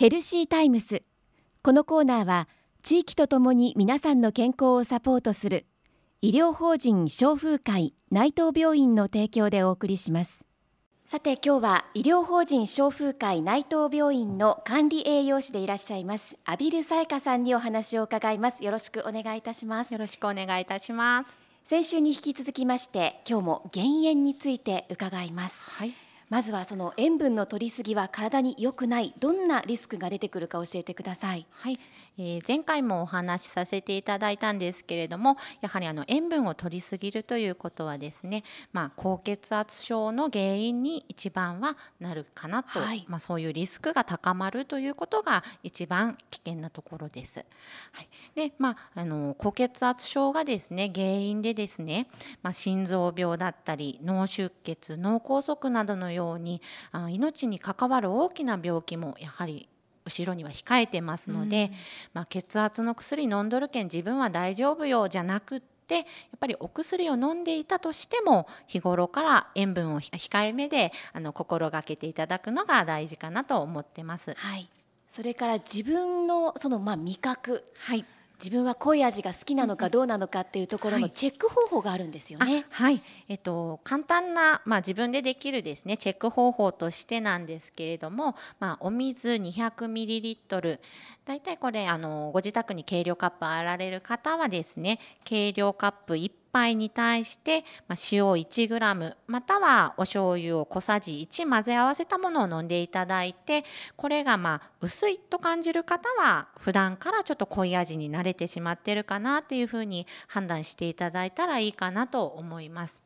ヘルシータイムス。このコーナーは地域とともに皆さんの健康をサポートする医療法人消風会内藤病院の提供でお送りします。さて今日は医療法人消風会内藤病院の管理栄養士でいらっしゃいます阿比留沙耶香さんにお話を伺います。よろしくお願いいたします。よろしくお願いいたします。先週に引き続きまして今日も減塩について伺います。はいまずはその塩分の摂りすぎは体に良くない。どんなリスクが出てくるか教えてください。はい、えー前回もお話しさせていただいたんですけれどもやはりあの塩分を摂りすぎるということはですね、まあ、高血圧症の原因に一番はなるかなと、はい。まあ、そういうリスクが高まるということが一番危険なところです。はい、でまああの高血圧症がですね原因でですね、まあ、心臓病だったり脳出血脳梗塞などのようにあ命に関わる大きな病気もやはり後ろには控えてますので、まあ、血圧の薬飲んどるけん自分は大丈夫よじゃなくってやっぱりお薬を飲んでいたとしても日頃から塩分を控えめであの心がけていただくのが大事かなと思ってます。はい。それから自分のそのまあ味覚。はい自分は濃い味が好きなのかどうなのかっていうところはい。のチェック方法があるんですよね。あはい、えっと簡単なまあ自分でできるですねチェック方法としてなんですけれども、まあお水200ミリリットル、だいたいこれあのご自宅に計量カップあられる方はですね、計量カップ1杯に対して、ま、塩 1g またはお醤油を小さじ1混ぜ合わせたものを飲んでいただいてこれがまあ薄いと感じる方は普段からちょっと濃い味に慣れてしまってるかなというふうに判断していただいたらいいかなと思います。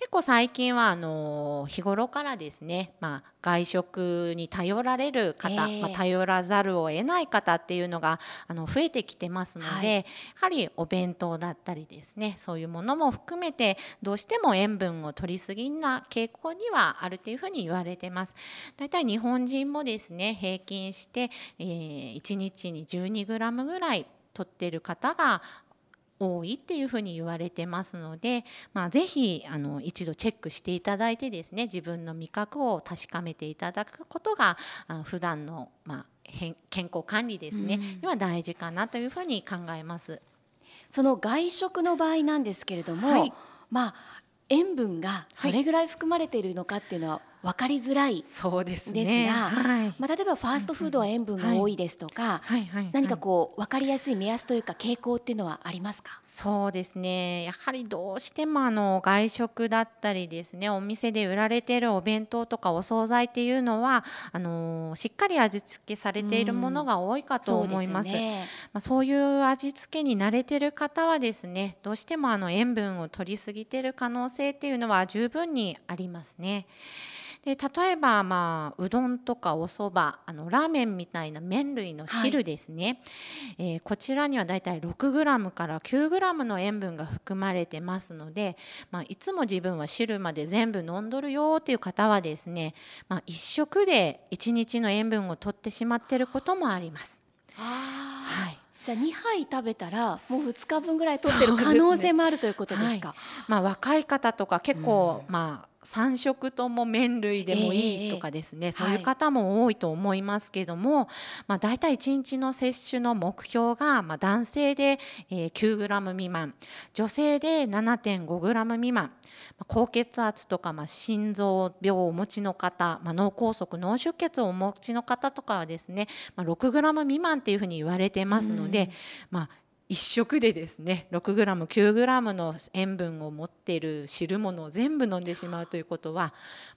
結構最近はあの日頃からですね、まあ、外食に頼られる方、ええまあ、頼らざるを得ない方っていうのがあの増えてきてますので、はいやはりお弁当だったりですねそういうものも含めてどうしても塩分を取りすぎな傾向にはあるというふうに言われてます。だいたい日本人もですね平均して、えー、1日に 12g ぐらい取ってる方が多いっていうふうに言われてますので、まあ、ぜひあの一度チェックしていただいてですね自分の味覚を確かめていただくことがあ普段のまあへん健康管理ですね、うん。には大事かなというふうに考えます。その外食の場合なんですけれども、はい。まあ塩分がどれぐらい含まれているのかっていうのは分かりづらい、そうですですがはい。まあ、例えばファーストフードは塩分が多いですとか、はい。はい。何かこう分かりやすい目安というか傾向っていうのはありますか？そうですね。やはりどうしてもあの外食だったりですねお店で売られているお弁当とかお惣菜っていうのはあのしっかり味付けされているものが多いかと思います。そうですよね。まあ、そういう味付けに慣れてる方はですねどうしてもあの塩分を取りすぎてる可能性っていうのは十分にありますね。で例えば、まあ、うどんとかおそばあのラーメンみたいな麺類の汁ですね、えーこちらにはだいたい 6g から 9g の塩分が含まれてますので、まあ、いつも自分は汁まで全部飲んどるよっていう方はですね、まあ、一食で1日の塩分を取ってしまってることもあります。はい。じゃあ2杯食べたらもう2日分ぐらい取ってる可能性もあるということですか？まあ、若い方とか結構、まあ3食とも麺類でもいいとかですね、ええそういう方も多いと思いますけども、まあ、大体1日の摂取の目標が、まあ、男性で、えー 9g 未満女性で 7.5g 未満、まあ高血圧とか、まあ、心臓病をお持ちの方、まあ、脳梗塞脳出血をお持ちの方とかはですね、まあ、6g 未満っていうふうに言われてますので、まあ一食でですね 6g9g の塩分を持っている汁物を全部飲んでしまうということは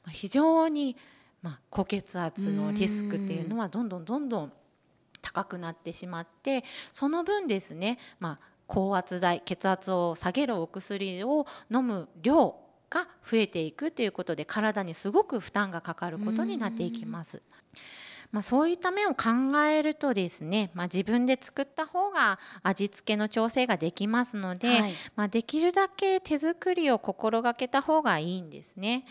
非常にま高血圧のリスクっていうのはどんどんどんどん高くなってしまってその分ですね、まあ、高圧剤血圧を下げるお薬を飲む量が増えていくということで体にすごく負担がかかることになっていきます。まあ、そういった面を考えるとですね、まあ、自分で作った方が味付けの調整ができますので、はいまあ、できるだけ手作りを心がけた方がいいんですね。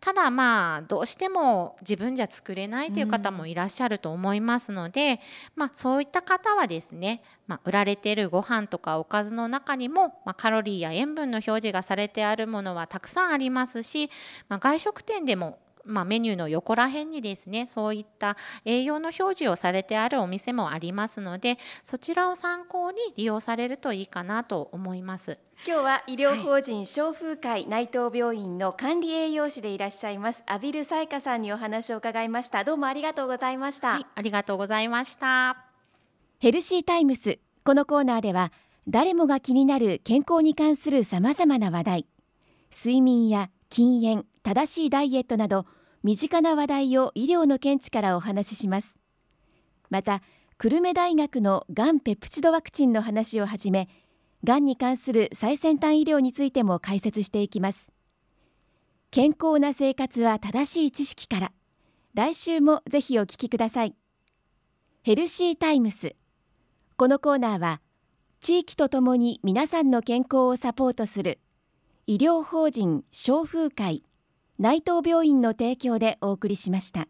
ただまあどうしても自分じゃ作れないという方もいらっしゃると思いますので、まあ、そういった方はですね、まあ、売られているご飯とかおかずの中にも、まあ、カロリーや塩分の表示がされてあるものはたくさんありますし、まあ、外食店でもまあ、メニューの横ら辺にですねそういった栄養の表示をされてあるお店もありますのでそちらを参考に利用されるといいかなと思います。今日は医療法人消風会内藤病院の管理栄養士でいらっしゃいます阿比留彩香さんにお話を伺いました。どうもありがとうございました、はい、ありがとうございました。ヘルシータイムスこのコーナーでは誰もが気になる健康に関するさまざまな話題。睡眠や禁煙正しいダイエットなど身近な話題を医療の見地からお話しします。また久留米大学のがんペプチドワクチンの話をはじめがんに関する最先端医療についても解説していきます。健康な生活は正しい知識から来週もぜひお聞きください。ヘルシータイムス。このコーナーは地域とともに皆さんの健康をサポートする医療法人消風会内藤病院の提供でお送りしました。